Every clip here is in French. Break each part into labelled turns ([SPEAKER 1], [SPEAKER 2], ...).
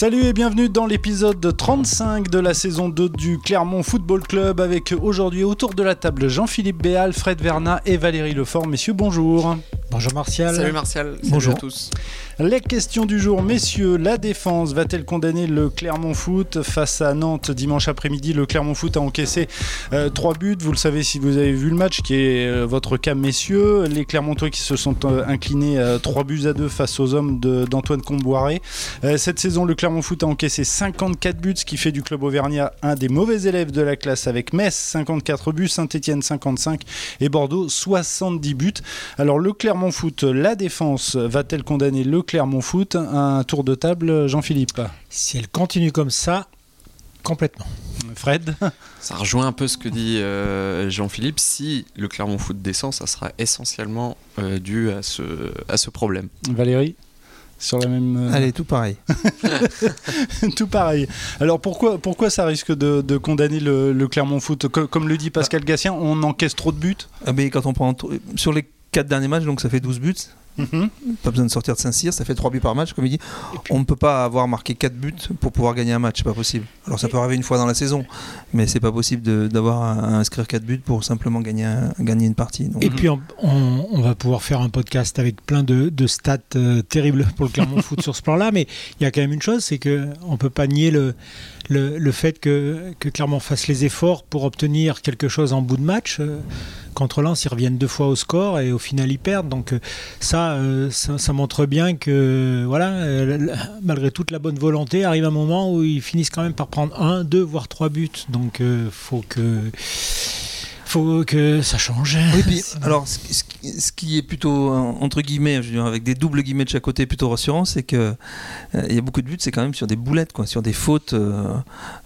[SPEAKER 1] Salut et bienvenue dans l'épisode 35 de la saison 2 du Clermont Football Club avec aujourd'hui autour de la table Jean-Philippe Béal, Fred Verna et Valérie Lefort. Messieurs, bonjour.
[SPEAKER 2] Bonjour Martial.
[SPEAKER 3] Salut Martial. Salut
[SPEAKER 2] Bonjour.
[SPEAKER 3] à tous.
[SPEAKER 1] Les questions du jour, messieurs, la défense va-t-elle condamner le Clermont Foot face à Nantes dimanche après-midi? Le Clermont Foot a encaissé 3 buts, vous le savez si vous avez vu le match, qui est euh, votre cas, messieurs. Les Clermontois qui se sont euh, inclinés 3 buts à 2 face aux hommes d'Antoine Comboiré. Euh, cette saison, le Clermont Foot a encaissé 54 buts, ce qui fait du club auvergnat un des mauvais élèves de la classe avec Metz 54 buts, Saint-Etienne 55 et Bordeaux 70 buts. Alors le Clermont Foot, la défense va-t-elle condamner le Clermont Foot Un tour de table, Jean-Philippe?
[SPEAKER 2] Si elle continue comme ça, complètement.
[SPEAKER 1] Fred?
[SPEAKER 3] Ça rejoint un peu ce que dit euh, Jean-Philippe. Si le Clermont Foot descend, ça sera essentiellement euh, dû à ce, à ce problème.
[SPEAKER 1] Valérie? Sur la même. euh,
[SPEAKER 4] Allez, tout pareil.
[SPEAKER 1] tout pareil. Alors pourquoi, pourquoi ça risque de, de condamner le, le Clermont Foot? Co- Comme le dit Pascal Gatien, on encaisse trop de buts?
[SPEAKER 4] Ah, mais quand on prend sur les 4 derniers matchs, donc ça fait 12 buts.
[SPEAKER 1] Mhm.
[SPEAKER 4] Pas besoin de sortir de Saint-Cyr, ça fait 3 buts par match, comme il dit. On ne peut pas avoir marqué 4 buts pour pouvoir gagner un match, c'est pas possible. Alors ça peut arriver une fois dans la saison, mais c'est pas possible d'avoir à, inscrire 4 buts pour simplement gagner, gagner une partie.
[SPEAKER 2] Et puis on, va pouvoir faire un podcast avec plein de, de stats euh, terribles pour le Clermont Foot sur ce plan-là, mais il y a quand même une chose, c'est que on peut pas nier le, le, le fait que, que Clermont fasse les efforts pour obtenir quelque chose en bout de match. Euh, Contre Lens, ils reviennent deux fois au score et au final ils perdent. Donc euh, ça, euh, ça, ça montre bien que voilà, euh, malgré toute la bonne volonté, arrive un moment où ils finissent quand même par prendre un, deux, voire trois buts. Donc euh, faut que faut que ça change.
[SPEAKER 4] Oui, puis, alors, ce, ce qui- ce qui est plutôt, euh, entre guillemets, je veux dire, avec des doubles guillemets de chaque côté, plutôt rassurant, c'est que euh, il y a beaucoup de buts, c'est quand même sur des boulettes, quoi, sur des fautes, euh,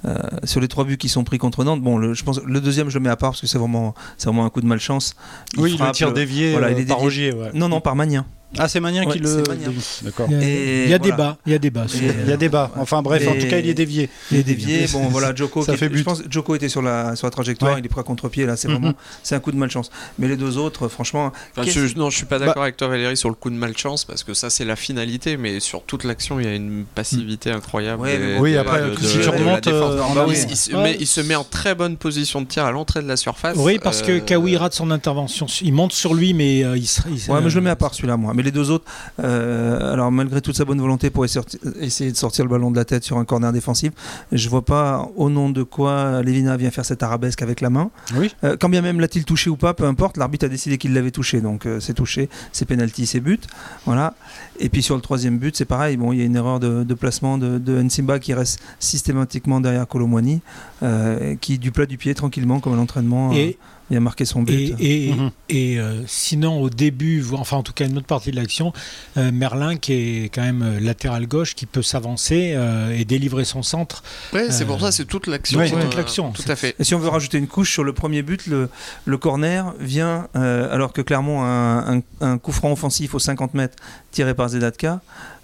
[SPEAKER 4] euh, sur les trois buts qui sont pris contre Nantes. Bon, le, je pense, le deuxième, je le mets à part parce que c'est vraiment, un coup de malchance. Il
[SPEAKER 1] oui, le
[SPEAKER 4] frappe,
[SPEAKER 1] tir
[SPEAKER 4] euh,
[SPEAKER 1] dévié
[SPEAKER 4] voilà,
[SPEAKER 1] euh,
[SPEAKER 4] il est
[SPEAKER 1] par
[SPEAKER 4] dévié.
[SPEAKER 1] Ogier. ouais.
[SPEAKER 4] Non, non, par Magnien.
[SPEAKER 1] Ah, c'est Magnien
[SPEAKER 4] Ouais,
[SPEAKER 1] qui le. D'accord.
[SPEAKER 2] Il y a,
[SPEAKER 4] Et
[SPEAKER 2] il y a
[SPEAKER 4] voilà.
[SPEAKER 2] débat, il y a débat. sur-
[SPEAKER 4] Et-
[SPEAKER 1] Il y a débat. Enfin bref, en tout cas, il est dévié.
[SPEAKER 4] Il est dévié. Bon, voilà, Joko.
[SPEAKER 1] Ça
[SPEAKER 4] qui
[SPEAKER 1] fait
[SPEAKER 4] était-
[SPEAKER 1] but.
[SPEAKER 4] Je pense que Joko était sur la, sur la trajectoire.
[SPEAKER 1] Ouais.
[SPEAKER 4] Il est pris à contre-pied. Là, c'est vraiment, c'est un coup de malchance. Mais les deux autres, franchement,
[SPEAKER 3] Enfin, je- non, je suis pas d'accord avec toi Valérie sur le coup de malchance parce que ça c'est la finalité, mais sur toute l'action il y a une passivité incroyable.
[SPEAKER 4] Ouais, mais
[SPEAKER 1] bon. Oui,
[SPEAKER 3] de-
[SPEAKER 1] après,
[SPEAKER 3] de-
[SPEAKER 1] si
[SPEAKER 3] de-
[SPEAKER 1] tu remontes, euh,
[SPEAKER 3] Bah oui, il, se met, il se met en très bonne position de tir à l'entrée de la surface.
[SPEAKER 2] Oui, parce que
[SPEAKER 3] Euh,
[SPEAKER 2] Kawi rate son intervention. Il monte sur lui, mais euh, il
[SPEAKER 4] Ouais, mais je le mets à part celui-là, moi. Mais les deux autres, euh, alors malgré toute sa bonne volonté pour essayer de sortir le ballon de la tête sur un corner défensif, je vois pas au nom de quoi Lévina vient faire cette arabesque avec la main.
[SPEAKER 1] Oui.
[SPEAKER 4] Euh, quand bien même l'a-t-il touché ou pas, peu importe, l'arbitre a décidé qu'il l'avait touché, donc euh, c'est touché, c'est penalty, c'est but. Voilà. Et puis sur le troisième but, c'est pareil, bon, il y a une erreur de, de placement de, de Nsimba qui reste systématiquement derrière Colomwani, qui du plat du pied tranquillement, comme à l'entraînement,
[SPEAKER 2] Et,
[SPEAKER 4] il a marqué son but.
[SPEAKER 2] et, et,
[SPEAKER 1] Mhm.
[SPEAKER 2] et, euh, sinon, au début, enfin en tout cas une autre partie de l'action, euh, Merlin, qui est quand même euh, latéral gauche, qui peut s'avancer euh, et délivrer son centre.
[SPEAKER 3] Ouais, c'est
[SPEAKER 2] Euh,
[SPEAKER 3] pour ça, c'est toute l'action.
[SPEAKER 1] ouais,
[SPEAKER 2] toute l'action.
[SPEAKER 3] Tout à fait.
[SPEAKER 4] Et si on veut rajouter une couche sur le premier but, le, le corner vient euh, alors que Clermont a un, un- un coup franc offensif aux 50 mètres tiré par Zedatka.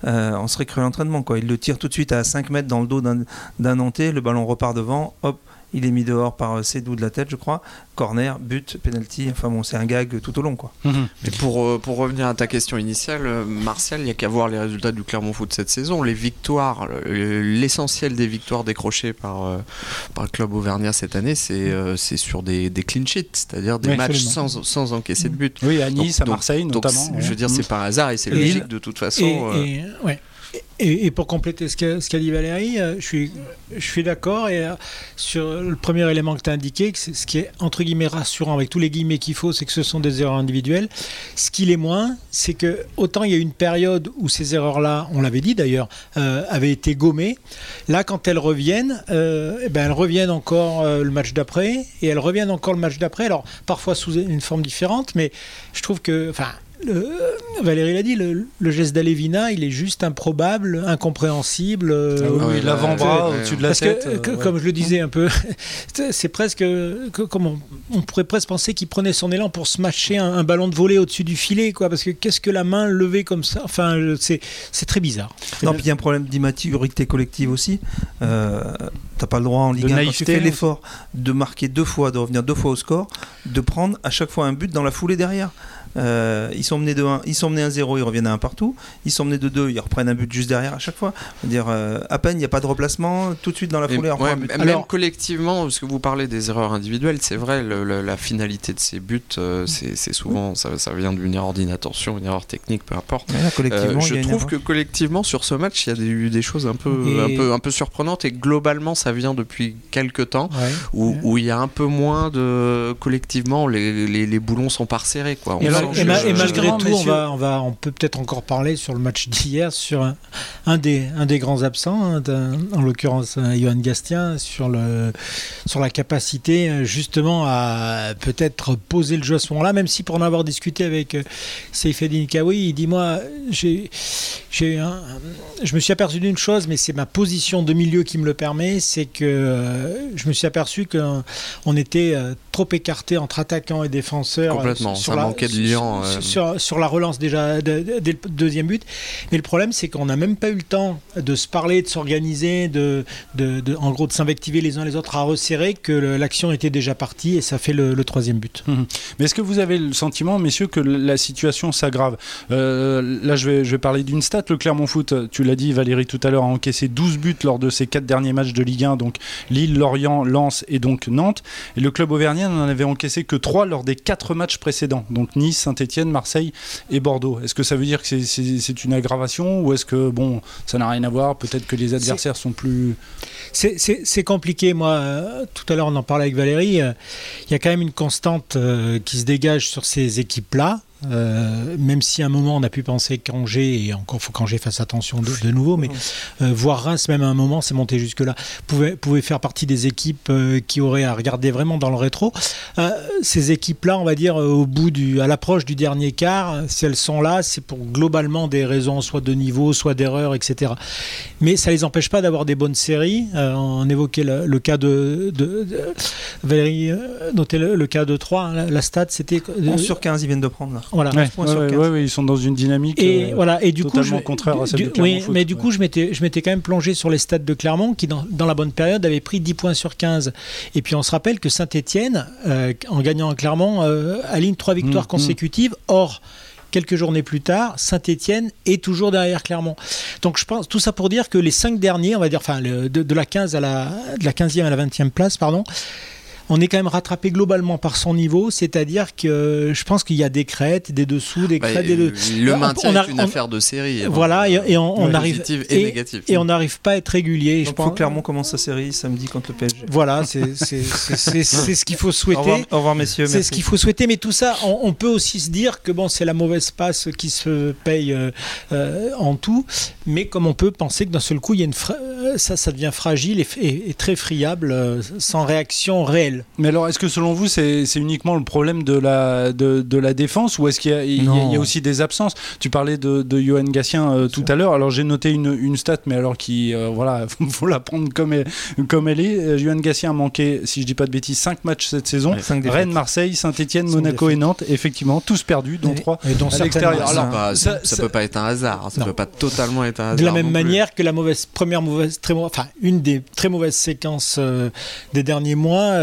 [SPEAKER 4] Euh, on serait cru à l'entraînement. Quoi. Il le tire tout de suite à 5 mètres dans le dos d'un d'un Nantais. Le ballon repart devant. Hop, il est mis dehors par euh, Sédou de la tête, je crois. Corner, but, penalty. Enfin bon, c'est un gag tout au long. Quoi.
[SPEAKER 1] Mhm.
[SPEAKER 3] Mais pour, euh, pour revenir à ta question initiale, euh, Martial, il n'y a qu'à voir les résultats du Clermont Foot cette saison. Les victoires, l'essentiel des victoires décrochées par, euh, par le club auvergnat cette année, c'est euh, c'est sur des, des clean sheets, c'est-à-dire des
[SPEAKER 1] Oui,
[SPEAKER 3] matchs sans, sans encaisser de but.
[SPEAKER 1] Oui, à Nice,
[SPEAKER 3] Donc-
[SPEAKER 1] à Marseille
[SPEAKER 3] Donc,
[SPEAKER 1] notamment. ouais.
[SPEAKER 3] je veux dire,
[SPEAKER 1] Mhm.
[SPEAKER 3] c'est pas un hasard et c'est logique de toute façon.
[SPEAKER 2] Et,
[SPEAKER 3] euh,
[SPEAKER 2] et- ouais. Et, pour compléter ce qu'a dit Valérie, euh, je suis, d'accord. Euh, sur le premier élément que tu as indiqué, ce qui est entre guillemets rassurant, avec tous les guillemets qu'il faut, c'est que ce sont des erreurs individuelles. Ce qui l'est moins, c'est que autant il y a une période où ces erreurs-là, on l'avait dit d'ailleurs, euh, avaient été gommées. Là, quand elles reviennent, eh ben, elles reviennent encore le match d'après, et elles reviennent encore le match d'après. Alors parfois sous une forme différente, mais je trouve que, enfin, le- Valérie l'a dit, le, le geste d'Alevina, il est juste improbable, incompréhensible. euh,
[SPEAKER 1] Ah oui, l'avant-bras
[SPEAKER 3] ouais,
[SPEAKER 1] au-dessus
[SPEAKER 3] ouais.
[SPEAKER 1] de la
[SPEAKER 2] parce
[SPEAKER 1] tête.
[SPEAKER 2] que,
[SPEAKER 1] euh,
[SPEAKER 2] que-
[SPEAKER 1] ouais.
[SPEAKER 2] comme je le disais un peu, c'est presque, que- comme on, on pourrait presque penser qu'il prenait son élan pour smasher un, un ballon de volée au-dessus du filet, quoi. Parce que qu'est-ce que la main levée comme ça? Enfin, c'est c'est très bizarre.
[SPEAKER 4] Non, puis il y a un problème d'immaturité collective aussi. Euh, T'as pas le droit en Ligue
[SPEAKER 1] De
[SPEAKER 4] 1 quand tu fais l'effort de marquer deux fois, de revenir deux fois au score, de prendre à chaque fois un but dans la foulée derrière. Euh, ils sont menés de 1, ils sont menés 1-0, ils reviennent à 1 partout. Ils sont menés de 2, ils reprennent un but juste derrière à chaque fois. dire euh, à peine il n'y a pas de replacement, tout de suite dans la foulée,
[SPEAKER 3] ouais, but. Même Alors, collectivement, parce que vous parlez des erreurs individuelles, c'est vrai, le, la finalité de ces buts, euh, c'est souvent ça, ça, vient d'une erreur d'inattention, une erreur technique, peu importe.
[SPEAKER 4] collectivement,
[SPEAKER 3] je trouve que collectivement sur ce match, il y a eu des choses un peu, un peu, un peu surprenantes et globalement, ça vient depuis quelques temps où, où, il y a un peu moins de collectivement les, les, les boulons sont pas resserrés quoi.
[SPEAKER 2] Et, et, malgré tout, on, va, on, va, on peut peut-être encore parler sur le match d'hier sur un, un, des, un des grands absents, hein, en l'occurrence euh, Johan Gastien, sur, le, sur la capacité euh, justement à peut-être poser le jeu à ce moment-là, même si pour en avoir discuté avec euh, Seyfedin Kawi, il dit moi, j'ai, j'ai je me suis aperçu d'une chose, mais c'est ma position de milieu qui me le permet, c'est que je me suis aperçu qu'on était trop écarté entre attaquants et défenseurs.
[SPEAKER 3] Complètement, sur ça la, manquait de lien.
[SPEAKER 2] Sur, sur, la relance déjà dès le deuxième but. Mais le problème, c'est qu'on n'a même pas eu le temps de se parler, de s'organiser, de, de, en gros de s'invectiver les uns les autres à resserrer, que l'action était déjà partie et ça fait le, troisième but.
[SPEAKER 1] Hum, hum. Mais est-ce que vous avez le sentiment, messieurs, que la situation s'aggrave? Euh, Là, je vais, je vais parler d'une stat. Le Clermont Foot, tu l'as dit, Valérie, tout à l'heure, a encaissé 12 buts lors de ses quatre derniers matchs de Ligue 1, donc Lille, Lorient, Lens et donc Nantes. Et le club auvergnat n'en avait encaissé que 3 lors des quatre matchs précédents, donc Nice, Saint-Etienne, Marseille et Bordeaux. Est-ce que ça veut dire que c'est une aggravation ou est-ce que bon, ça n'a rien à voir Peut-être que les adversaires sont plus.
[SPEAKER 2] C'est compliqué. Moi, euh, tout à l'heure, on en parlait avec Valérie. Euh, il y a quand même une constante euh, qui se dégage sur ces équipes-là. Euh, même si à un moment on a pu penser qu'Angers, et encore faut qu'Angers fasse attention de, nouveau, mais euh, voir Reims, même à un moment, c'est monté jusque-là, pouvait, pouvait faire partie des équipes euh, qui auraient à regarder vraiment dans le rétro. ces équipes-là, on va dire, au bout du, à l'approche du dernier quart, si elles sont là, c'est pour globalement des raisons soit de niveau, soit d'erreur, etc. Mais ça les empêche pas d'avoir des bonnes séries. on évoquait le, cas de, de, Valérie notait le, cas de 3, hein, la, stat c'était...
[SPEAKER 4] 11 sur 15, ils viennent de prendre là.
[SPEAKER 2] Voilà.
[SPEAKER 1] ils sont dans une dynamique
[SPEAKER 2] et, euh, voilà, et du
[SPEAKER 1] totalement
[SPEAKER 2] coup,
[SPEAKER 1] contraire à celle
[SPEAKER 2] du, Oui, mais du coup, je m'étais, je m'étais quand même plongé sur les stats de Clermont qui, dans, dans, la bonne période, avait pris 10 points sur 15. Et puis, on se rappelle que Saint-Etienne, euh, en gagnant à Clermont, euh, aligne trois victoires mmh, mmh. consécutives. Or, quelques journées plus tard, Saint-Etienne est toujours derrière Clermont. Donc je pense tout ça pour dire que les cinq derniers, on va dire, enfin de, de, la 15 à la de la 15e à la 20e place, pardon, on est quand même rattrapé globalement par son niveau, c'est-à-dire que je pense qu'il y a des crêtes, des dessous, des bah, crêtes, des
[SPEAKER 3] Le maintien est une affaire de série.
[SPEAKER 2] Voilà, et, on, arrive
[SPEAKER 3] et,
[SPEAKER 2] et, on n'arrive pas à être régulier.
[SPEAKER 4] Donc, je pense. clairement commence sa série samedi contre le PSG.
[SPEAKER 2] Voilà, c'est ce qu'il faut souhaiter.
[SPEAKER 4] Au revoir, messieurs.
[SPEAKER 2] C'est ce qu'il faut souhaiter, mais tout ça, on, peut aussi se dire que bon, c'est la mauvaise passe qui se paye euh, euh, en tout, mais comme on peut penser que d'un seul coup, il y a une ça, ça devient fragile et, très friable, euh, sans réaction réelle.
[SPEAKER 1] Mais alors, est-ce que selon vous, c'est uniquement le problème de la, de, de la défense ou est-ce qu'il y, y, a aussi des absences? Tu parlais de, de Johan Gassien euh, tout à l'heure. Alors, j'ai noté une, une, stat, mais alors qui, euh, voilà, faut la prendre comme elle, comme elle est. Johan Gassien a manqué, si je dis pas de bêtises, 5 matchs cette saison. Rennes, Marseille, Saint-Etienne, Monaco et Nantes. Effectivement, tous perdus, dont 3
[SPEAKER 2] à l'extérieur.
[SPEAKER 3] Alors, ça, ça, peut pas être un hasard. Ça ne peut pas totalement être un hasard.
[SPEAKER 2] De la même manière que la mauvaise, première mauvaise, très, enfin, une des très mauvaises séquences des derniers mois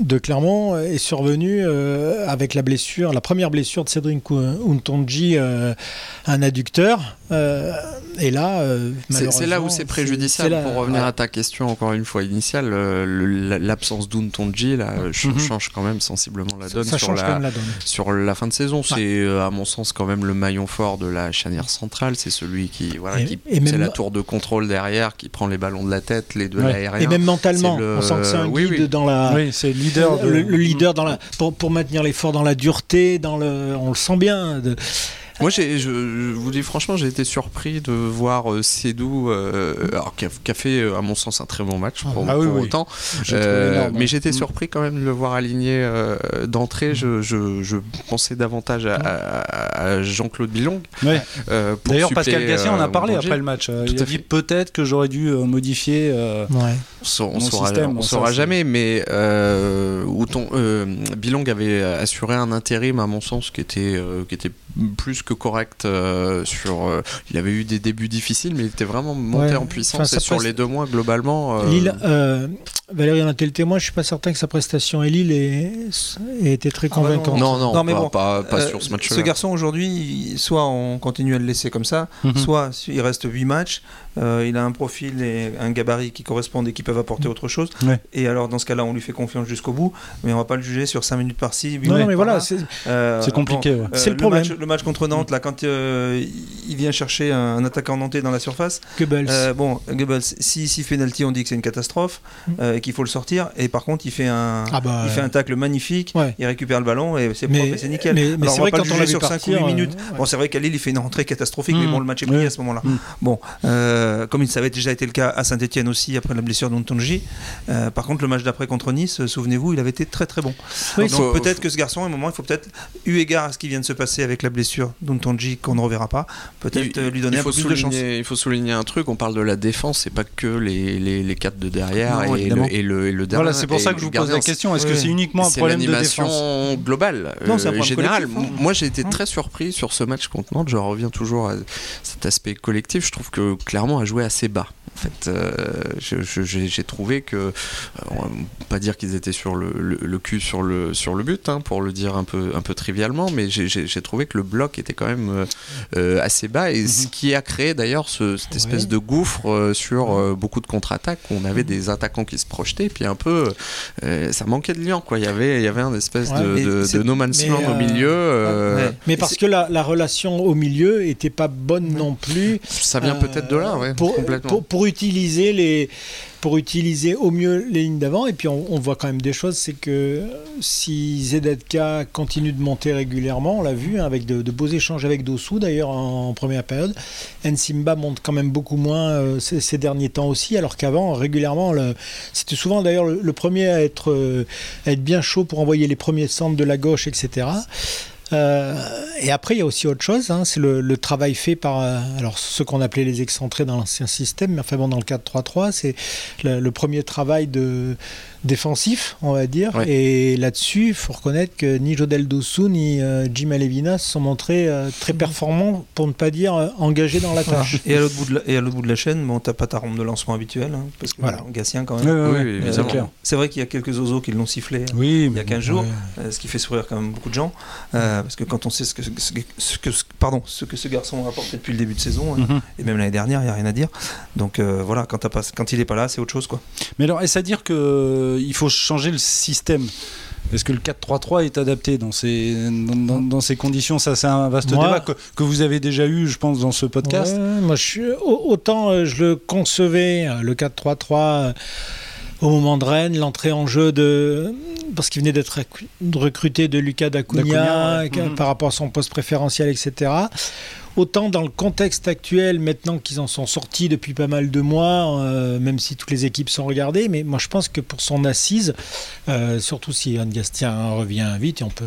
[SPEAKER 2] de Clermont est survenu euh, avec la blessure, la première blessure de Cédric Untonji, euh, un adducteur. Euh, et là,
[SPEAKER 3] c'est là où c'est préjudiciable. Pour revenir à ta question encore une fois initiale, l'absence d'Untonji là, mhm. change quand même sensiblement la donne, sur, la, sur la fin de saison. C'est à mon sens quand même le maillon fort de la chanière centrale. C'est celui qui, voilà, qui c'est la tour de contrôle derrière, qui prend les ballons de la tête, les deux l'aérien.
[SPEAKER 2] Et même mentalement, on sent que c'est un guide dans la.
[SPEAKER 1] Oui, c'est leader.
[SPEAKER 2] Le, leader dans la, pour, pour maintenir l'effort dans la dureté, dans le, on le sent bien. De,
[SPEAKER 3] moi, je, je, vous dis franchement, j'ai été surpris de voir euh, Cédou, euh, qui, a, fait, euh, à mon sens, un très bon match pour, ah autant. mais j'étais mm. surpris quand même de le voir aligné d'entrée. Je, je, pensais davantage à, Jean-Claude Billon.
[SPEAKER 1] D'ailleurs, Pascal Gassien en a parlé après le match. il a dit peut-être que j'aurais dû modifier
[SPEAKER 3] on, saura, on saura jamais, mais Bilong avait assuré un intérim, à mon sens, qui était, qui était plus que correct euh, sur. Euh, il avait eu des débuts difficiles, mais il était vraiment monté en puissance. et sur les deux mois, globalement.
[SPEAKER 2] Euh, Lille, Valérie en a été le témoin, je suis pas certain que sa prestation à Lille ait, ait été très
[SPEAKER 4] Ah bah non,
[SPEAKER 2] convaincante.
[SPEAKER 3] Non, non,
[SPEAKER 4] Non, mais
[SPEAKER 3] pas,
[SPEAKER 4] bon,
[SPEAKER 3] pas, pas
[SPEAKER 4] Euh,
[SPEAKER 3] sur ce match-là.
[SPEAKER 4] Ce garçon aujourd'hui, soit on continue à le laisser comme ça,
[SPEAKER 1] Mhm.
[SPEAKER 4] soit il reste 8 matchs, euh, il a un profil et un gabarit qui correspondent et qui peuvent apporter autre chose.
[SPEAKER 1] Ouais.
[SPEAKER 4] Et alors dans ce cas-là, on lui fait confiance jusqu'au bout, mais on va pas le juger sur 5 minutes par-ci.
[SPEAKER 2] Non,
[SPEAKER 4] minutes
[SPEAKER 2] mais
[SPEAKER 4] par
[SPEAKER 2] voilà, c'est-
[SPEAKER 4] Euh,
[SPEAKER 1] C'est compliqué,
[SPEAKER 4] bon,
[SPEAKER 1] ouais.
[SPEAKER 4] euh,
[SPEAKER 2] C'est le problème.
[SPEAKER 4] Match, le match contre Nantes, là, quand il vient chercher un, un attaquant nantais dans la surface,
[SPEAKER 2] Goebbels.
[SPEAKER 4] bon, Goebbels, si, si penalty, on dit que c'est une catastrophe, euh, et qu'il faut le sortir, et par contre, il fait un,
[SPEAKER 2] Ah bah,
[SPEAKER 4] il fait un tacle magnifique,
[SPEAKER 2] ouais.
[SPEAKER 4] il récupère le ballon, et c'est propre nickel.
[SPEAKER 2] mais- mais c'est
[SPEAKER 4] on
[SPEAKER 2] vrai
[SPEAKER 4] pas
[SPEAKER 2] quand
[SPEAKER 4] le
[SPEAKER 2] on
[SPEAKER 4] juger
[SPEAKER 2] vu
[SPEAKER 4] sur 5 ou 8
[SPEAKER 2] partir,
[SPEAKER 4] minutes.
[SPEAKER 2] euh, ouais.
[SPEAKER 4] Bon, c'est vrai qu'à Lille, il fait une rentrée catastrophique, mais
[SPEAKER 1] Mm.
[SPEAKER 4] bon, le match est
[SPEAKER 1] Ouais.
[SPEAKER 4] à ce moment-là.
[SPEAKER 1] Mm.
[SPEAKER 4] Bon, euh, comme il ça avait déjà été le cas à Saint-Etienne aussi, après la blessure d'Ontonji. Euh, par contre, le match d'après contre Nice, euh, souvenez-vous, il avait été très très bon.
[SPEAKER 3] Oui,
[SPEAKER 4] Donc peut-être que ce garçon, à un moment, il faut peut-être, eu égard à ce qui vient de se passer avec la blessure d'Ontonji, qu'on ne reverra pas, peut-être euh, lui donner un peu plus de chance.
[SPEAKER 3] il faut souligner un truc, on parle de la défense, c'est pas que les, les, les quatre de derrière
[SPEAKER 4] Non,
[SPEAKER 3] et, le, et, le, et le dernier.
[SPEAKER 1] Voilà, c'est pour ça que je vous pose la question. Est-ce que c'est uniquement un problème de défense
[SPEAKER 3] globale,
[SPEAKER 4] Non, c'est un
[SPEAKER 3] euh,
[SPEAKER 4] problème
[SPEAKER 3] général.
[SPEAKER 4] hein.
[SPEAKER 3] Moi, j'ai été
[SPEAKER 4] Hein.
[SPEAKER 3] très surpris sur ce match contre Nantes. Je reviens toujours à cet aspect collectif. Je trouve que clairement a joué assez bas. En fait, euh, j'ai trouvé que, euh, on va pas dire qu'ils étaient sur le, le- le cul sur le sur le but, hein, pour le dire un peu un peu trivialement, mais j'ai- trouvé que le bloc était quand même euh, assez bas et ce qui a créé d'ailleurs ce- cette espèce
[SPEAKER 2] Ouais.
[SPEAKER 3] de gouffre sur beaucoup de contre-attaques où on avait des attaquants qui se projetaient, puis un peu ça manquait de liant quoi. Il y avait il y avait un espèce
[SPEAKER 2] Ouais,
[SPEAKER 3] de, de, no man's land au milieu.
[SPEAKER 4] ouais.
[SPEAKER 2] Mais parce que la, la relation au milieu était pas bonne non plus.
[SPEAKER 3] Ça vient
[SPEAKER 2] Euh,
[SPEAKER 3] peut-être de là, ouais,
[SPEAKER 2] pour,
[SPEAKER 3] complètement.
[SPEAKER 2] pour, pour utiliser les pour utiliser au mieux les lignes d'avant. Et puis on, voit quand même des choses c'est que si Zedetka continue de monter régulièrement on l'a vu hein, avec de, beaux échanges avec Dossou d'ailleurs en, première période Nsimba monte quand même beaucoup moins euh, ces, derniers temps aussi alors qu'avant régulièrement c'était souvent d'ailleurs le, premier à être euh, à être bien chaud pour envoyer les premiers centres de la gauche etc et après, il y a aussi autre chose, hein, c'est le, travail fait par euh, alors ceux qu'on appelait les excentrés dans l'ancien système, mais enfin bon, dans le 4-3-3, c'est le premier travail de défensif, on va dire.
[SPEAKER 3] Ouais.
[SPEAKER 2] Et là-dessus, il faut reconnaître que ni Jodel Dossou ni euh, Jim Alevina se sont montrés euh, très performants, pour ne pas dire euh, engagés dans la tâche.
[SPEAKER 4] Et à l'autre bout de la, et à l'autre bout de la chaîne, bon, t'as pas ta rampe de lancement habituelle, hein, parce que
[SPEAKER 2] Voilà.
[SPEAKER 4] Gatien quand même.
[SPEAKER 3] Oui, oui,
[SPEAKER 1] c'est clair.
[SPEAKER 4] C'est vrai qu'il y a quelques oiseaux qui l'ont sifflé.
[SPEAKER 1] Oui,
[SPEAKER 4] Il y a 15 jours. Euh, ce qui fait sourire quand même beaucoup de gens, euh, parce que quand on sait ce que, ce que- ce que- pardon, ce que ce garçon a apporté depuis le début de saison, hein,
[SPEAKER 1] Mhm.
[SPEAKER 4] et même l'année dernière, il n'y a rien à dire. Donc euh, voilà, quand, t'as pas, quand il n'est pas là, c'est autre chose. quoi.
[SPEAKER 1] Mais alors, est-ce à dire qu'il faut changer le système est-ce que le 4-3-3 est adapté dans ces, dans, ces conditions? Ça, c'est un vaste
[SPEAKER 2] Moi-
[SPEAKER 1] débat que, que vous avez déjà eu, je pense, dans ce podcast.
[SPEAKER 2] Ouais, moi, je suis, au- autant euh, je le concevais, euh, le 4-3-3, euh, au moment de Rennes, l'entrée en jeu de. Parce qu'il venait d'être recru- recruté de Lucas
[SPEAKER 1] ouais.
[SPEAKER 2] qui-
[SPEAKER 1] Mhm.
[SPEAKER 2] par rapport à son poste préférentiel, etc. Autant dans le contexte actuel, maintenant qu'ils en sont sortis depuis pas mal de mois, euh, même si toutes les équipes sont regardées, mais moi je pense que pour son assise, euh, surtout si Yann Gastien revient vite, et on peut,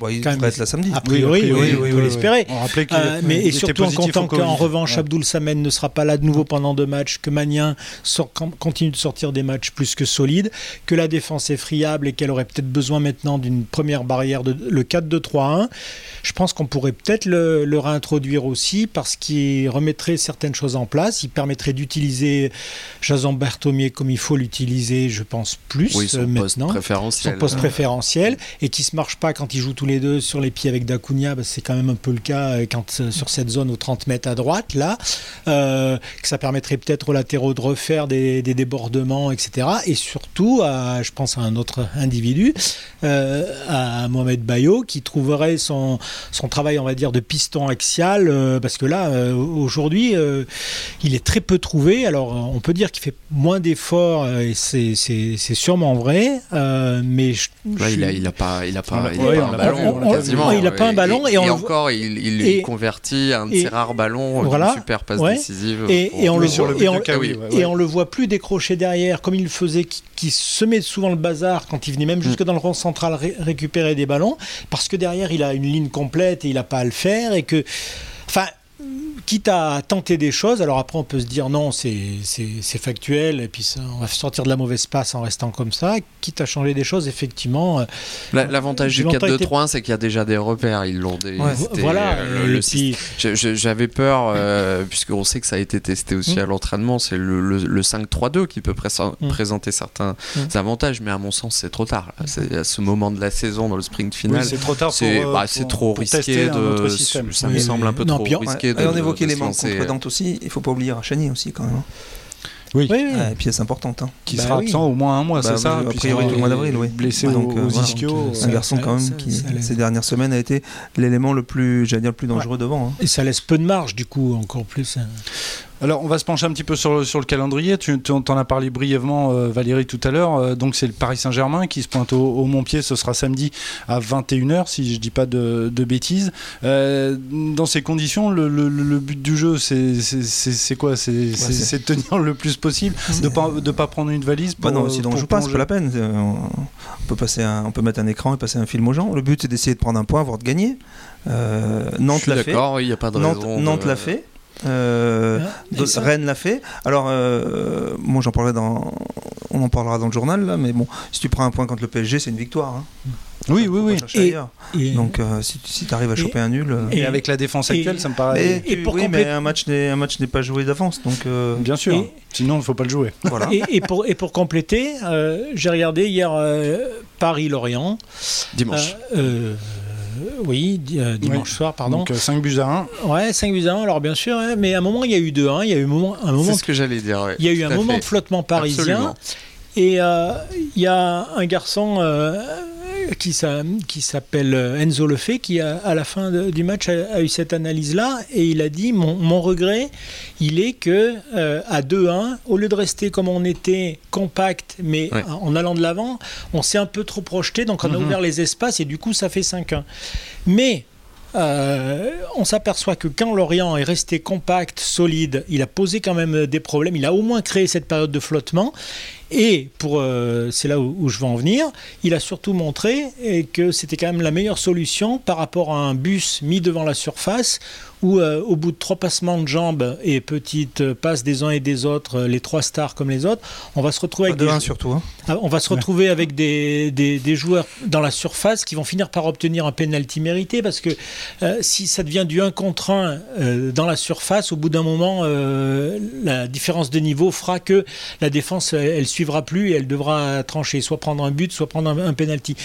[SPEAKER 4] Bon, il
[SPEAKER 2] Quand
[SPEAKER 4] devrait
[SPEAKER 2] même.
[SPEAKER 4] être là samedi.
[SPEAKER 2] a priori, oui, on peut l'espérer.
[SPEAKER 1] On rappelait qu'il
[SPEAKER 2] Euh, mais et surtout en comptant qu'en revanche,
[SPEAKER 1] Ouais.
[SPEAKER 2] Abdoul Samen ne sera pas là de nouveau pendant deux matchs, que Magnin sort- continue de sortir des matchs plus que solides, que la défense est friable et qu'elle aurait peut-être besoin maintenant d'une première barrière, de, le 4-2-3-1. Je pense qu'on pourrait peut-être le, le réintroduire aussi parce qu'il remettrait certaines choses en place. Il permettrait d'utiliser Jason Berthomier comme il faut l'utiliser, je pense, plus
[SPEAKER 3] Oui,
[SPEAKER 2] euh,
[SPEAKER 3] son poste
[SPEAKER 2] maintenant
[SPEAKER 3] préférentiel.
[SPEAKER 2] son poste préférentiel et qui se marche pas quand ils jouent tous les deux sur les pieds avec Dacunia, bah, c'est quand même un peu le cas euh, quand euh, sur cette zone aux 30 mètres à droite là, euh, que ça permettrait peut-être aux latéraux de refaire des, des débordements, etc. Et surtout, à, je pense à un autre individu, euh, à Mohamed Bayo, qui trouverait son, son travail, on va dire, de piston axial, euh, parce que là, euh, aujourd'hui, euh, il est très peu trouvé. Alors, on peut dire qu'il fait moins d'efforts, et c'est- c'est c'est sûrement vrai, mais je,
[SPEAKER 3] Là,
[SPEAKER 2] je
[SPEAKER 3] il a,
[SPEAKER 2] suis-
[SPEAKER 3] il a pas, il a pas,
[SPEAKER 1] l'a-
[SPEAKER 3] il a
[SPEAKER 1] ouais,
[SPEAKER 3] pas
[SPEAKER 1] on
[SPEAKER 3] un ballon,
[SPEAKER 1] on
[SPEAKER 3] quasiment.
[SPEAKER 2] Il a pas un
[SPEAKER 3] Et-
[SPEAKER 2] ballon, et
[SPEAKER 3] et,
[SPEAKER 2] on le-
[SPEAKER 3] encore, il, il
[SPEAKER 2] et-
[SPEAKER 3] est converti un de
[SPEAKER 2] et-
[SPEAKER 3] ses rares ballons,
[SPEAKER 2] voilà.
[SPEAKER 3] une super passe
[SPEAKER 2] Ouais.
[SPEAKER 3] décisive.
[SPEAKER 2] Et- et on le et Et le voit plus décrocher derrière, comme il le faisait, qui, qui semait souvent le bazar quand il venait même jusque dans le rond central ré- récupérer des ballons, parce que derrière il a une ligne complète et il n'a pas à le faire, et que. Enfin. Quitte à tenter des choses, alors après on peut se dire non, c'est factuel, et puis ça, on va sortir de la mauvaise passe en restant comme ça, quitte à changer des choses, effectivement.
[SPEAKER 3] L'avantage du 4-2-3-1, c'est qu'il y a déjà des repères, ils l'ont des,
[SPEAKER 2] Voilà,
[SPEAKER 3] le, j'avais peur, euh, puisqu'on sait que ça a été testé aussi mm. à l'entraînement, c'est le, le 5-3-2 qui peut mm. présenter certains mm. avantages, mais à mon sens, c'est trop tard. C'est à ce moment de la saison, dans le sprint final.
[SPEAKER 1] c'est trop tard
[SPEAKER 3] C'est bah, trop risqué. De, ça me semble un peu trop risqué.
[SPEAKER 4] on évoquait les manques contre aussi, il faut pas oublier Rachani aussi quand même. Hein.
[SPEAKER 1] Oui,
[SPEAKER 4] oui, oui. Ah, pièce importante. Hein.
[SPEAKER 1] Qui bah sera absent au moins un mois, c'est bah, ça
[SPEAKER 4] A priori, au mois d'avril, oui.
[SPEAKER 1] Blessé Donc, au, ischio.
[SPEAKER 4] un garçon, quand même, qui, ces dernières semaines, a été l'élément le plus, j'allais dire, le plus dangereux devant. Hein.
[SPEAKER 2] Et ça laisse peu de marge, du coup, encore plus. Hein.
[SPEAKER 1] Alors, on va se pencher un petit peu sur, sur le calendrier. Tu en as parlé brièvement, euh, Valérie, tout à l'heure. Euh, donc, c'est le Paris Saint-Germain qui se pointe au, au Montpied. Ce sera samedi à 21h, si je dis pas de, de bêtises. Euh, dans ces conditions, le, le, le, but du jeu, c'est quoi? C'est de tenir le plus possible, de pas, de pas prendre une valise
[SPEAKER 4] bah pour, Non, si on joue pas, c'est pas la peine. On peut, passer on peut mettre un écran et passer un film aux gens. Le but, c'est d'essayer de prendre un point, voire de gagner. Nantes l'a fait.
[SPEAKER 3] D'accord, il n'y a pas de
[SPEAKER 4] Nantes, Nantes l'a fait. Euh, ah, Rennes l'a fait. Alors, euh, moi j'en parlerai dans. On en parlera dans le journal, là, mais bon, si tu prends un point contre le PSG, c'est une victoire. Hein.
[SPEAKER 1] Oui, oui,
[SPEAKER 4] oui. Et, Donc, euh, si, si tu arrives à choper un nul.
[SPEAKER 1] Et avec la défense actuelle, ça me paraît.
[SPEAKER 4] Et, pour oui, mais un match n'est pas joué d'avance. donc
[SPEAKER 1] Bien sûr. Sinon, il ne faut pas le jouer.
[SPEAKER 2] Voilà. et, pour, et pour compléter, j'ai regardé hier Paris-Lorient.
[SPEAKER 3] Dimanche.
[SPEAKER 2] Euh, oui, euh, dimanche soir, pardon.
[SPEAKER 1] Donc 5 euh, buts à 1.
[SPEAKER 2] Ouais, 5 buts à 1, alors bien sûr, hein, mais à un moment il y a eu 2-1, il y a eu un moment. Un moment
[SPEAKER 3] C'est ce que j'allais dire,
[SPEAKER 2] Il y a eu un moment de flottement parisien. Et il y a un garçon qui, s'appelle Enzo Lefebvre, qui à la fin du match a, eu cette analyse-là, et il a dit mon, regret, il est que euh, à 2-1, au lieu de rester comme on était compact, mais en allant de l'avant, on s'est un peu trop projeté, donc on a mhm. ouvert les espaces, et du coup ça fait 5-1. Mais euh, on s'aperçoit que quand Lorient est resté compact, solide, il a posé quand même des problèmes, il a au moins créé cette période de flottement. Et pour, euh, c'est là où, je veux en venir, il a surtout montré que c'était quand même la meilleure solution par rapport à un bus mis devant la surface où euh, au bout de trois passements de jambes et petites passes des uns et des autres, les trois stars comme les autres, on va se retrouver avec
[SPEAKER 4] des surtout. Hein.
[SPEAKER 2] Ah, on va se retrouver avec des, des, joueurs dans la surface qui vont finir par obtenir un penalty mérité parce que euh, si ça devient du 1 contre 1 dans la surface, au bout d'un moment, la différence de niveau fera que la défense elle suivra plus et elle devra trancher, soit prendre un but, soit prendre un, penalty.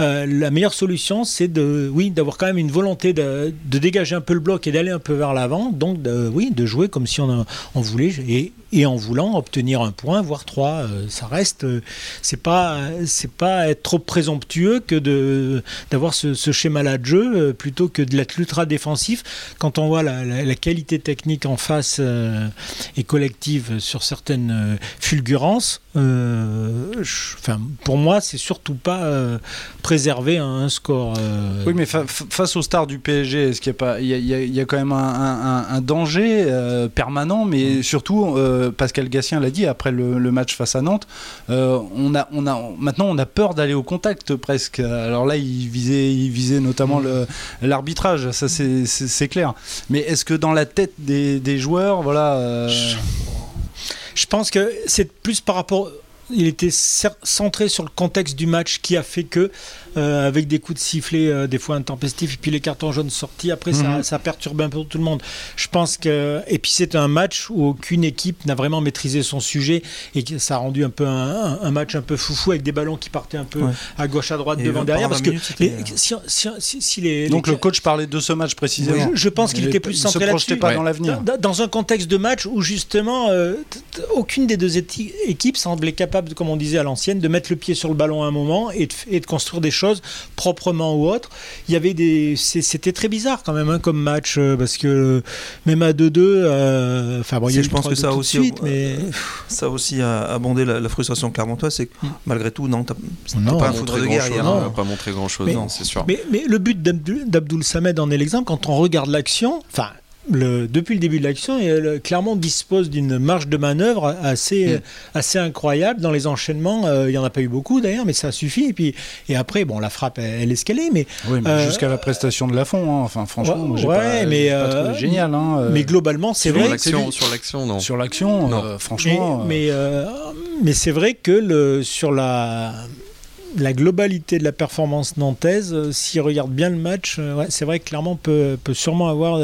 [SPEAKER 2] Euh, la meilleure solution, c'est de, oui, d'avoir quand même une volonté de, dégager un peu le bloc et d'aller un peu vers l'avant. Donc, oui, de jouer comme si on, voulait et, en voulant obtenir un point, voire trois. Euh, ça reste, euh, c'est pas, c'est pas être trop présomptueux que d'avoir ce, schéma-là de jeu euh, plutôt que de l'être ultra défensif. Quand on voit la, qualité technique en face et collective sur certaines fulgurances, enfin, pour moi, c'est surtout pas préserver un, score.
[SPEAKER 1] Oui, mais face aux stars du PSG, est-ce qu'il y a pas, il y, a, quand même un, danger permanent, mais mm. surtout Pascal Gassien l'a dit après le, match face à Nantes, euh, on a, on a, maintenant on a peur d'aller au contact presque. Alors là, il visait, il visait notamment l'arbitrage, ça c'est clair. Mais est-ce que dans la tête des, joueurs, voilà. Euh,
[SPEAKER 2] Je pense que c'est plus par rapport il était centré sur le contexte du match qui a fait que euh, avec des coups de sifflet euh, des fois intempestifs et puis les cartons jaunes sortis. Après, ça, mhm. ça, perturbe un peu tout le monde. Je pense que et puis c'est un match où aucune équipe n'a vraiment maîtrisé son sujet et ça a rendu un peu un, match un peu foufou avec des ballons qui partaient un peu à gauche à droite devant derrière parce que
[SPEAKER 1] si, les, donc le coach parlait de ce match précisément.
[SPEAKER 2] Je, pense qu'il était plus centré là-dessus.
[SPEAKER 1] pas dans l'avenir.
[SPEAKER 2] Dans, un contexte de match où justement euh, aucune des deux équipes semblait capable, comme on disait à l'ancienne, de mettre le pied sur le ballon à un moment et et de construire des choses proprement ou autre. Il y avait des, c'était très bizarre quand même hein, comme match euh, parce que même à 2-2, euh, enfin bon, il y a
[SPEAKER 4] je pense que ça
[SPEAKER 2] aussi, suite, mais
[SPEAKER 4] ça aussi a abondé la, frustration clermontoise, c'est que mm. malgré tout, non, t'as
[SPEAKER 3] pas un foudre de guerre hier, hein. pas montré grand chose, non, c'est sûr.
[SPEAKER 2] Mais, mais le but d'Abdoul Samed en est l'exemple quand on regarde l'action, enfin le, depuis le début de l'action, euh, Clermont dispose d'une marge de manœuvre assez,
[SPEAKER 3] Mm.
[SPEAKER 2] assez incroyable dans les enchaînements. Euh, il n'y en a pas eu beaucoup d'ailleurs, mais ça suffit. Et, puis, et après, bon, la frappe, elle, elle est ce qu'elle est. Mais,
[SPEAKER 1] Oui, mais
[SPEAKER 2] Euh,
[SPEAKER 1] jusqu'à la prestation de Lafont, hein. enfin franchement,
[SPEAKER 2] Ouais,
[SPEAKER 1] moi, j'ai
[SPEAKER 2] ouais,
[SPEAKER 1] pas,
[SPEAKER 2] mais, euh,
[SPEAKER 1] génial. Hein, euh,
[SPEAKER 2] mais globalement, c'est
[SPEAKER 3] sur
[SPEAKER 2] vrai.
[SPEAKER 3] l'action, sur l'action, non.
[SPEAKER 1] sur l'action,
[SPEAKER 3] Non.
[SPEAKER 1] euh,
[SPEAKER 2] Mais,
[SPEAKER 1] franchement.
[SPEAKER 2] mais, euh, mais c'est vrai que le, sur la, la globalité de la performance nantaise, euh, s'il regarde bien le match, euh, ouais, c'est vrai que Clermont peut, peut sûrement avoir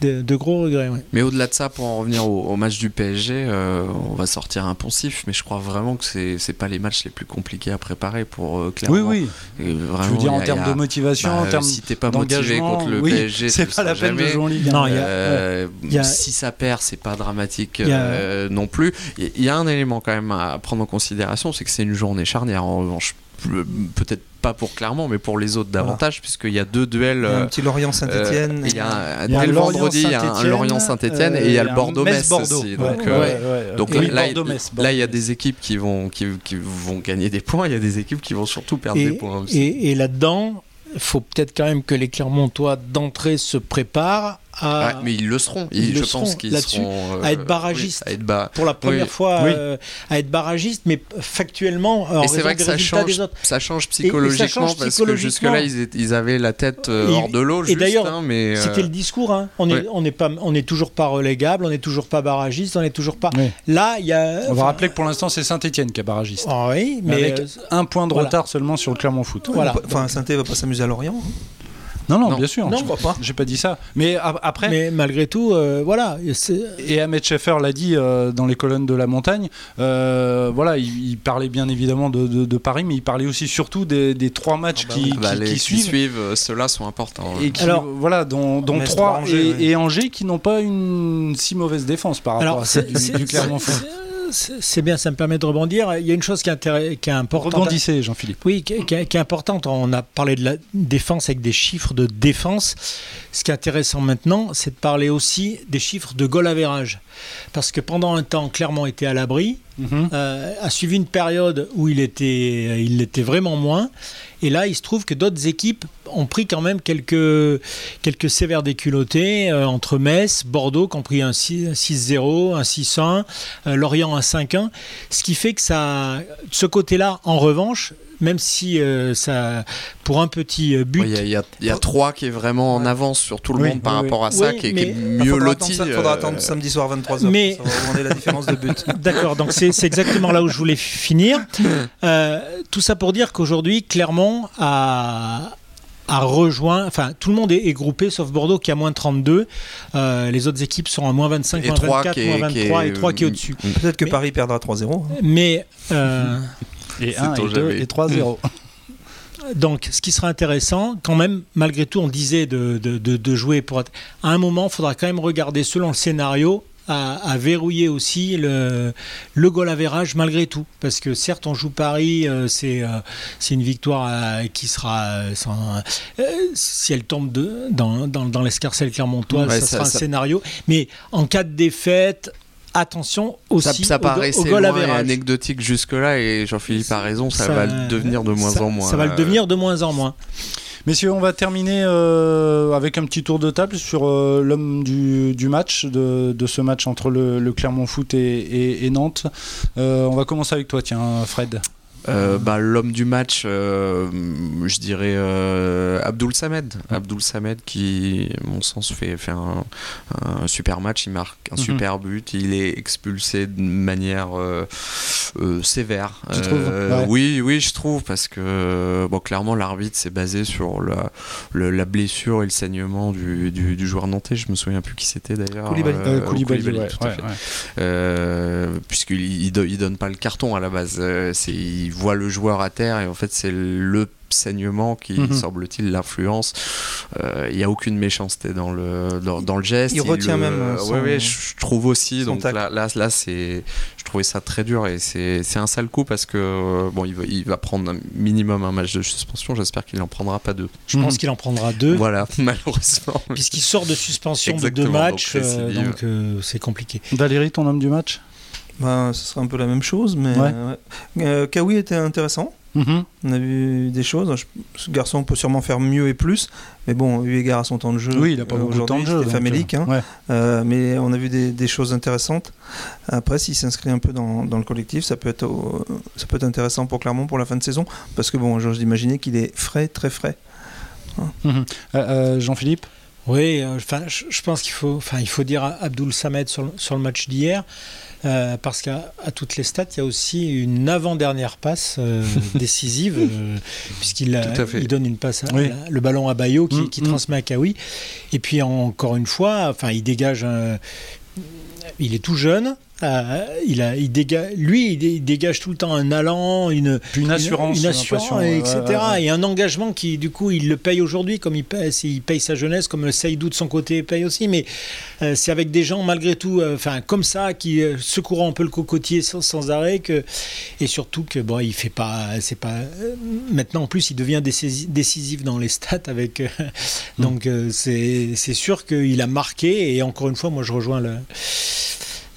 [SPEAKER 2] de, de- de gros regrets. ouais.
[SPEAKER 3] Mais au-delà de ça, pour en revenir au, au match du PSG, euh, on va sortir un poncif, mais je crois vraiment que c'est c'est pas les matchs les plus compliqués à préparer pour euh,
[SPEAKER 1] oui, oui.
[SPEAKER 3] Vraiment,
[SPEAKER 1] Je veux dire
[SPEAKER 3] y
[SPEAKER 1] en
[SPEAKER 3] a-
[SPEAKER 1] termes
[SPEAKER 3] y
[SPEAKER 1] de motivation,
[SPEAKER 3] bah,
[SPEAKER 1] en termes
[SPEAKER 3] si t'es pas motivé contre le
[SPEAKER 1] oui,
[SPEAKER 3] PSG,
[SPEAKER 1] c'est pas la peine de
[SPEAKER 3] jamais.
[SPEAKER 1] jouer en Ligue 1.
[SPEAKER 2] Non, il y a-
[SPEAKER 3] Euh,
[SPEAKER 2] y a-
[SPEAKER 3] Si ça perd, c'est pas dramatique
[SPEAKER 2] y a-
[SPEAKER 3] euh, non plus. Il il y a un élément quand même à prendre en considération, c'est que c'est une journée charnière. En revanche, Pe- peut-être pas pour Clermont, mais pour les autres davantage, puisqu'il y a deux duels.
[SPEAKER 4] Il y a
[SPEAKER 3] euh,
[SPEAKER 4] un petit Lorient-Saint-Etienne.
[SPEAKER 3] euh, Il y a un, vendredi, il y a un
[SPEAKER 1] Saint-Étienne,
[SPEAKER 3] Lorient-Saint-Etienne
[SPEAKER 1] euh,
[SPEAKER 3] et il y a le Bordeaux-Metz aussi. Donc, euh, là, il y a des équipes qui vont, qui, qui vont gagner des points, il y a des équipes qui vont surtout perdre
[SPEAKER 2] Et,
[SPEAKER 3] des points aussi.
[SPEAKER 2] et- et là-dedans, il faut peut-être quand même que les Clermontois d'entrée se préparent à,
[SPEAKER 3] Ouais, mais ils le seront.
[SPEAKER 2] ils
[SPEAKER 3] Ils-
[SPEAKER 2] le
[SPEAKER 3] je
[SPEAKER 2] seront
[SPEAKER 3] pense qu'ils seront euh,
[SPEAKER 2] à être barragistes.
[SPEAKER 3] oui, à être ba-
[SPEAKER 2] pour la première
[SPEAKER 3] Oui.
[SPEAKER 2] fois
[SPEAKER 1] Oui.
[SPEAKER 2] euh, à être barragiste, mais factuellement, en
[SPEAKER 3] Et c'est
[SPEAKER 2] raison
[SPEAKER 3] vrai que
[SPEAKER 2] des
[SPEAKER 3] ça
[SPEAKER 2] résultats
[SPEAKER 3] change,
[SPEAKER 2] des autres.
[SPEAKER 3] ça change
[SPEAKER 2] et ça
[SPEAKER 3] psychologiquement
[SPEAKER 2] change
[SPEAKER 3] parce que jusque-là ils, avaient la tête euh,
[SPEAKER 2] Et-
[SPEAKER 3] hors de l'eau.
[SPEAKER 2] et
[SPEAKER 3] juste,
[SPEAKER 2] d'ailleurs,
[SPEAKER 3] hein, mais, euh,
[SPEAKER 2] C'était le discours. Hein. On n'est on pas, on toujours pas relégable, on n'est toujours pas barragiste, on n'est toujours pas.
[SPEAKER 1] Oui.
[SPEAKER 2] Là, il y a.
[SPEAKER 1] On va rappeler que pour l'instant, c'est Saint-Etienne qui est barragiste.
[SPEAKER 2] Ah oui, mais
[SPEAKER 1] avec
[SPEAKER 2] euh,
[SPEAKER 1] un point de retard seulement sur le Clermont Foot.
[SPEAKER 2] Voilà.
[SPEAKER 4] Enfin, saint va pas s'amuser à Lorient.
[SPEAKER 1] Non, non,
[SPEAKER 3] Non.
[SPEAKER 1] bien sûr.
[SPEAKER 2] Non.
[SPEAKER 1] je crois pas. J'ai pas dit ça. Mais après,
[SPEAKER 2] mais malgré tout, euh, voilà.
[SPEAKER 1] et Ahmed Schaeffer l'a dit euh, dans les colonnes de la montagne, euh, voilà, il, il parlait bien évidemment de, de- de Paris, mais il parlait aussi surtout des, des trois matchs
[SPEAKER 3] bah
[SPEAKER 1] qui,
[SPEAKER 3] oui.
[SPEAKER 1] qui-
[SPEAKER 3] Bah,
[SPEAKER 1] qui
[SPEAKER 3] les qui
[SPEAKER 1] suivent.
[SPEAKER 3] suivent, ceux-là sont importants.
[SPEAKER 1] Et qui,
[SPEAKER 2] Alors-
[SPEAKER 1] voilà, dont, dont
[SPEAKER 4] Metz,
[SPEAKER 1] trois
[SPEAKER 4] Angers,
[SPEAKER 1] et,
[SPEAKER 4] ouais.
[SPEAKER 1] et Angers qui n'ont pas une si mauvaise défense par rapport
[SPEAKER 2] Alors,
[SPEAKER 1] à celle du,
[SPEAKER 2] c'est-
[SPEAKER 1] du Clermont Foot.
[SPEAKER 2] C'est- bien, ça me permet de rebondir. Il y a une chose qui est, qui est importante.
[SPEAKER 1] Rebondissez, Jean-Philippe.
[SPEAKER 2] Oui, qui, qui est qui est importante. On a parlé de la défense avec des chiffres de défense. Ce qui est intéressant maintenant, c'est de parler aussi des chiffres de goal average. Parce que pendant un temps, Clermont était à l'abri,
[SPEAKER 1] Mhm.
[SPEAKER 2] euh, a suivi une période où il était, il l'était vraiment moins. Et là, il se trouve que d'autres équipes ont pris quand même quelques, quelques sévères déculottés euh, entre Metz, Bordeaux qui ont pris un 6 un 6-0, un 6-1, euh, Lorient un 5-1. Ce qui fait que ça, ce côté-là, en revanche, même si euh, ça, pour un petit euh, but,
[SPEAKER 3] Ouais, Il y a, il y a- il y a trois qui est vraiment en avance sur tout le
[SPEAKER 1] Oui,
[SPEAKER 3] monde par
[SPEAKER 1] oui,
[SPEAKER 3] rapport à ça,
[SPEAKER 2] Oui,
[SPEAKER 3] qui est, qui est
[SPEAKER 2] mais-
[SPEAKER 4] Ah,
[SPEAKER 3] mieux
[SPEAKER 4] faudra
[SPEAKER 3] loti.
[SPEAKER 4] ça- faudra
[SPEAKER 3] euh,
[SPEAKER 4] attendre samedi soir 23h.
[SPEAKER 2] Mais-
[SPEAKER 4] Pour savoir où en est la différence de but.
[SPEAKER 2] D'accord, donc c'est exactement là où je voulais finir. Euh, tout ça pour dire qu'aujourd'hui, Clermont a, a rejoint, enfin tout le monde est, est groupé sauf Bordeaux qui a moins 32. Euh, les autres équipes sont à moins 25,
[SPEAKER 3] Et
[SPEAKER 2] moins
[SPEAKER 3] trois
[SPEAKER 2] 24,
[SPEAKER 3] qui est-
[SPEAKER 2] moins
[SPEAKER 3] qui
[SPEAKER 2] 23
[SPEAKER 3] est-
[SPEAKER 2] et 3 qui est au-dessus.
[SPEAKER 4] Peut-être que
[SPEAKER 2] Mais-
[SPEAKER 4] Paris perdra 3-0.
[SPEAKER 2] Mais euh,
[SPEAKER 1] Et
[SPEAKER 3] C'est
[SPEAKER 1] 1
[SPEAKER 3] ton
[SPEAKER 1] et 2
[SPEAKER 3] jamais.
[SPEAKER 1] et 3-0.
[SPEAKER 2] donc ce qui sera intéressant, quand même, malgré tout, on disait de, de- de- de jouer pour... être- À un moment, il faudra quand même regarder selon le scénario à, à verrouiller aussi le, le goal average malgré tout. Parce que certes, on joue Paris, euh, c'est euh, c'est une victoire euh, qui sera, euh, sans- euh, si elle tombe de, dans, dans, dans l'escarcelle clermontoise,
[SPEAKER 3] Ouais,
[SPEAKER 2] ça,
[SPEAKER 3] ça-
[SPEAKER 2] sera
[SPEAKER 3] ça-
[SPEAKER 2] un scénario. Mais en cas de défaite, attention
[SPEAKER 3] Ça,
[SPEAKER 2] aussi
[SPEAKER 3] ça
[SPEAKER 2] au, go-
[SPEAKER 3] paraissait
[SPEAKER 2] au average.
[SPEAKER 3] anecdotique jusque-là, et Jean-Philippe a raison, ça,
[SPEAKER 2] Ça-
[SPEAKER 3] va le devenir de moins
[SPEAKER 2] ça-
[SPEAKER 3] en moins.
[SPEAKER 2] Ça va le
[SPEAKER 3] Euh,
[SPEAKER 2] devenir de moins en moins.
[SPEAKER 1] Messieurs, on va terminer euh, avec un petit tour de table sur euh, l'homme du, du match, de, de ce match entre le, le Clermont Foot et, et- et Nantes. Euh, on va commencer avec toi, tiens, Fred.
[SPEAKER 3] Euh, bah, L'homme du match, euh, je dirais euh, Abdul Samed. Abdul Samed qui, à mon sens, fait, fait un, un super match. Il marque un
[SPEAKER 1] Mhm.
[SPEAKER 3] super but. Il est expulsé de manière euh, sévère.
[SPEAKER 1] Tu Ouais.
[SPEAKER 3] Oui, oui, je trouve. Parce que, bon, clairement, l'arbitre s'est basé sur la, le- la blessure et le saignement du, du, du joueur nantais. Je me souviens plus qui c'était d'ailleurs.
[SPEAKER 4] Koulibaly.
[SPEAKER 1] Koulibaly,
[SPEAKER 3] Koulibaly,
[SPEAKER 1] ouais,
[SPEAKER 3] tout à
[SPEAKER 1] ouais,
[SPEAKER 3] puisqu'il il donne pas le carton à la base. C'est, voit le joueur à terre et en fait c'est le saignement qui
[SPEAKER 1] Mhm.
[SPEAKER 3] semble-t-il l'influence. Euh, Il n'y a aucune méchanceté dans le dans, dans le geste.
[SPEAKER 4] Il retient
[SPEAKER 3] le-
[SPEAKER 4] même, euh, son-
[SPEAKER 3] ouais, ouais, je je trouve aussi.
[SPEAKER 4] son
[SPEAKER 3] Donc là, là, là, c'est, je trouvais ça très dur et c'est, c'est un sale coup parce que euh, bon, il va, il va prendre un minimum un match de suspension. J'espère qu'il n'en prendra pas deux.
[SPEAKER 2] Je pense
[SPEAKER 1] Mhm.
[SPEAKER 2] qu'il en prendra deux.
[SPEAKER 3] Voilà, malheureusement.
[SPEAKER 2] Puisqu'il sort de suspension de deux matchs,
[SPEAKER 3] donc
[SPEAKER 2] euh, euh, c'est compliqué.
[SPEAKER 1] Valérie, ton homme du match?
[SPEAKER 4] Ben, ce sera un peu la même chose, mais
[SPEAKER 1] Ouais.
[SPEAKER 4] ouais. Euh, Kawi était intéressant.
[SPEAKER 1] Mhm.
[SPEAKER 4] On a vu des choses. Je- Ce garçon peut sûrement faire mieux et plus, mais bon, eu égard à son temps de jeu.
[SPEAKER 1] Oui, il a pas
[SPEAKER 4] euh,
[SPEAKER 1] beaucoup de temps de jeu.
[SPEAKER 4] famélique.
[SPEAKER 1] euh,
[SPEAKER 4] hein.
[SPEAKER 1] ouais.
[SPEAKER 4] Euh, mais on a vu des, des choses intéressantes. Après, s'il s'inscrit un peu dans, dans le collectif, ça peut, être, au- ça peut être intéressant pour Clermont pour la fin de saison. Parce que bon, j'ose imaginer qu'il est frais, très frais.
[SPEAKER 1] Mhm. Euh, euh, Jean-Philippe?
[SPEAKER 2] Oui, euh, enfin, je, je pense qu'il faut, enfin, il faut dire à Abdoul Samed sur, le- sur le match d'hier, euh, parce qu'à à toutes les stats, il y a aussi une avant-dernière passe euh, décisive, euh, puisqu'il il donne une passe, à,
[SPEAKER 1] Oui.
[SPEAKER 2] la- le ballon à Bayo qui,
[SPEAKER 1] Mm,
[SPEAKER 2] qui
[SPEAKER 1] mm.
[SPEAKER 2] transmet à Kawi. Et puis encore une fois, enfin, il dégage un- il est tout jeune. Euh, il a, il dégage, lui, il, dé- il dégage tout le temps un allant, une,
[SPEAKER 1] assurance,
[SPEAKER 2] une, assurance, etc.
[SPEAKER 1] ouais, ouais.
[SPEAKER 2] Et un engagement qui, du coup, il le paye aujourd'hui, comme il paye, il paye sa jeunesse, comme Seydou de son côté paye aussi. Mais euh, c'est avec des gens, malgré tout, euh, comme ça, qui euh, secourant un peu le cocotier sans, sans arrêt, que, et surtout que, bon, il fait pas, c'est pas. maintenant, en plus, il devient décis- décisif dans les stats avec. euh, donc, c'est sûr qu'il a marqué. Et encore une fois, moi, je rejoins le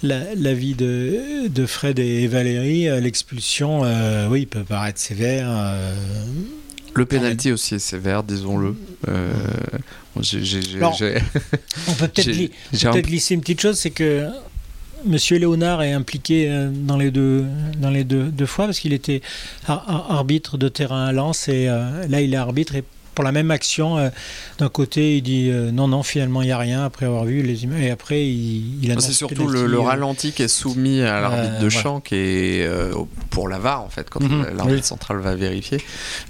[SPEAKER 2] la- l'avis de, de Fred et Valérie, euh, l'expulsion, euh, oui, peut paraître sévère. euh,
[SPEAKER 3] Le penalty aussi est sévère, disons-le. Euh, j'ai- j'ai- j'ai-
[SPEAKER 2] Alors,
[SPEAKER 3] j'ai-
[SPEAKER 2] on peut peut-être
[SPEAKER 3] j'ai-
[SPEAKER 2] li-
[SPEAKER 3] j'ai un
[SPEAKER 2] peut-être glisser une petite chose, c'est que Monsieur Léonard est impliqué dans les deux, dans les deux, deux fois parce qu'il était ar- ar- arbitre de terrain à Lens et là il est arbitre et pour la même action, euh, d'un côté il dit euh, non non finalement il n'y a rien après avoir vu les images et après il, il annonce
[SPEAKER 3] C'est surtout le, le
[SPEAKER 2] euh,
[SPEAKER 3] ralenti qui est soumis à l'arbitre
[SPEAKER 2] Euh,
[SPEAKER 3] de
[SPEAKER 2] ouais.
[SPEAKER 3] champ, qui est euh, pour la VAR en fait, quand
[SPEAKER 1] Mhm,
[SPEAKER 3] l'arbitre
[SPEAKER 1] oui.
[SPEAKER 3] central va vérifier.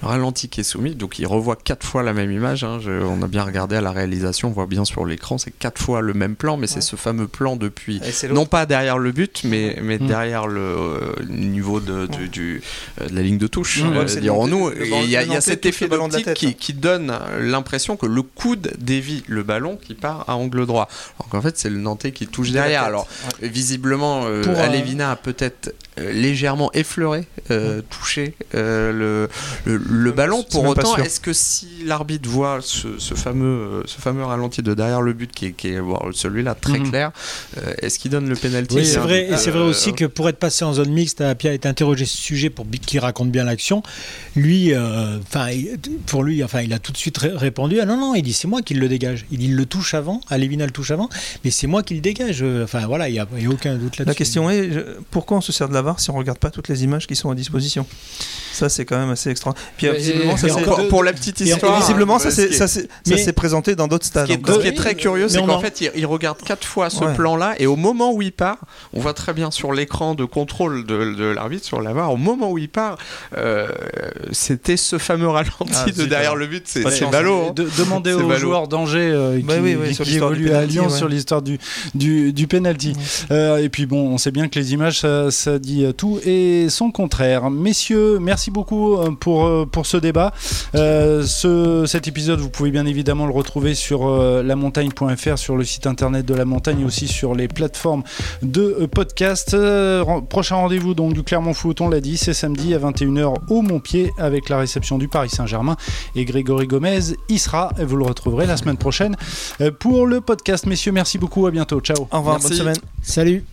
[SPEAKER 3] Le ralenti qui est soumis, donc il revoit quatre fois la même image. hein. Je- on a bien regardé à la réalisation, on voit bien sur l'écran, c'est quatre fois le même plan, mais c'est ce fameux plan depuis. Non pas derrière le but, mais, mais
[SPEAKER 1] Mhm.
[SPEAKER 3] derrière le euh, niveau de, du- du- euh, de la ligne de touche,
[SPEAKER 1] Mhm.
[SPEAKER 3] euh, dirons-nous. Il y a, y a cet effet d'optique
[SPEAKER 4] tête,
[SPEAKER 3] qui, qui donne l'impression que le coude dévie le ballon qui part à angle droit. Alors qu'en fait, c'est le Nantais qui touche derrière. Alors, visiblement, euh,
[SPEAKER 2] euh,
[SPEAKER 3] Alevina a peut-être euh, légèrement effleuré, euh, touché euh, le, le, le ballon. Pour
[SPEAKER 4] pas
[SPEAKER 3] autant, est-ce que si l'arbitre voit ce, ce fameux, ce fameux ralenti de derrière le but qui est, qui est bon, celui-là très
[SPEAKER 1] Mhm.
[SPEAKER 3] clair, euh, est-ce qu'il donne le penalty
[SPEAKER 2] Oui, c'est
[SPEAKER 3] hein,
[SPEAKER 2] vrai, et c'est vrai
[SPEAKER 3] euh,
[SPEAKER 2] aussi que pour être passé en zone mixte, Apia a été interrogé sur ce sujet pour qu'il raconte bien l'action. Lui, euh, enfin, pour lui, enfin, il a tout de suite ré- répondu Ah non, non, il dit c'est moi qui le dégage. Il dit il le touche avant, Alévina le touche avant, mais c'est moi qui le dégage. Euh, Enfin voilà, il n'y a, il y a aucun doute là-dessus.
[SPEAKER 4] La question est pourquoi on se sert de la VAR si on regarde pas toutes les images qui sont à disposition? Ça, c'est quand même assez extra. Puis
[SPEAKER 2] Et-
[SPEAKER 4] visiblement, ça
[SPEAKER 2] et
[SPEAKER 3] pour, pour la petite
[SPEAKER 2] Et
[SPEAKER 3] histoire,
[SPEAKER 4] visiblement,
[SPEAKER 3] est-
[SPEAKER 4] ça s'est- présenté dans d'autres
[SPEAKER 3] Ce
[SPEAKER 4] stades.
[SPEAKER 3] qui, est,
[SPEAKER 4] encore.
[SPEAKER 3] ce qui est très curieux, c'est qu'en
[SPEAKER 2] en-
[SPEAKER 3] fait, il, il regarde quatre fois ce
[SPEAKER 4] Ouais.
[SPEAKER 3] plan-là, et au moment où il part, on voit très bien sur l'écran de contrôle de, de l'arbitre, sur la VAR, au moment où il part, euh, c'était ce fameux ralenti
[SPEAKER 4] Ah,
[SPEAKER 3] de derrière le but. C'est
[SPEAKER 4] chance.
[SPEAKER 3] ballot. hein.
[SPEAKER 1] De- demandez aux
[SPEAKER 3] ballot.
[SPEAKER 1] joueurs d'Angers euh, qui,
[SPEAKER 4] Bah oui, oui, sur
[SPEAKER 1] qui évoluent à Lyon
[SPEAKER 4] ouais.
[SPEAKER 1] sur l'histoire du, du, du penalty. Euh, et puis bon, on sait bien que les images, ça, ça dit tout et son contraire. Messieurs, merci beaucoup euh, pour, pour ce débat. Euh, ce, cet épisode, vous pouvez bien évidemment le retrouver sur lamontagne.fr, sur le site internet de la montagne et aussi sur les plateformes de podcast. Prochain rendez-vous donc du Clermont Foot, on l'a dit, c'est samedi à 21h au Montpied avec la réception du Paris Saint-Germain et Grégory Gomez y sera. Et vous le retrouverez la semaine prochaine euh, pour le podcast. Messieurs, merci beaucoup. À bientôt. Ciao.
[SPEAKER 4] Au revoir,
[SPEAKER 3] Merci.
[SPEAKER 4] bonne semaine.
[SPEAKER 2] Salut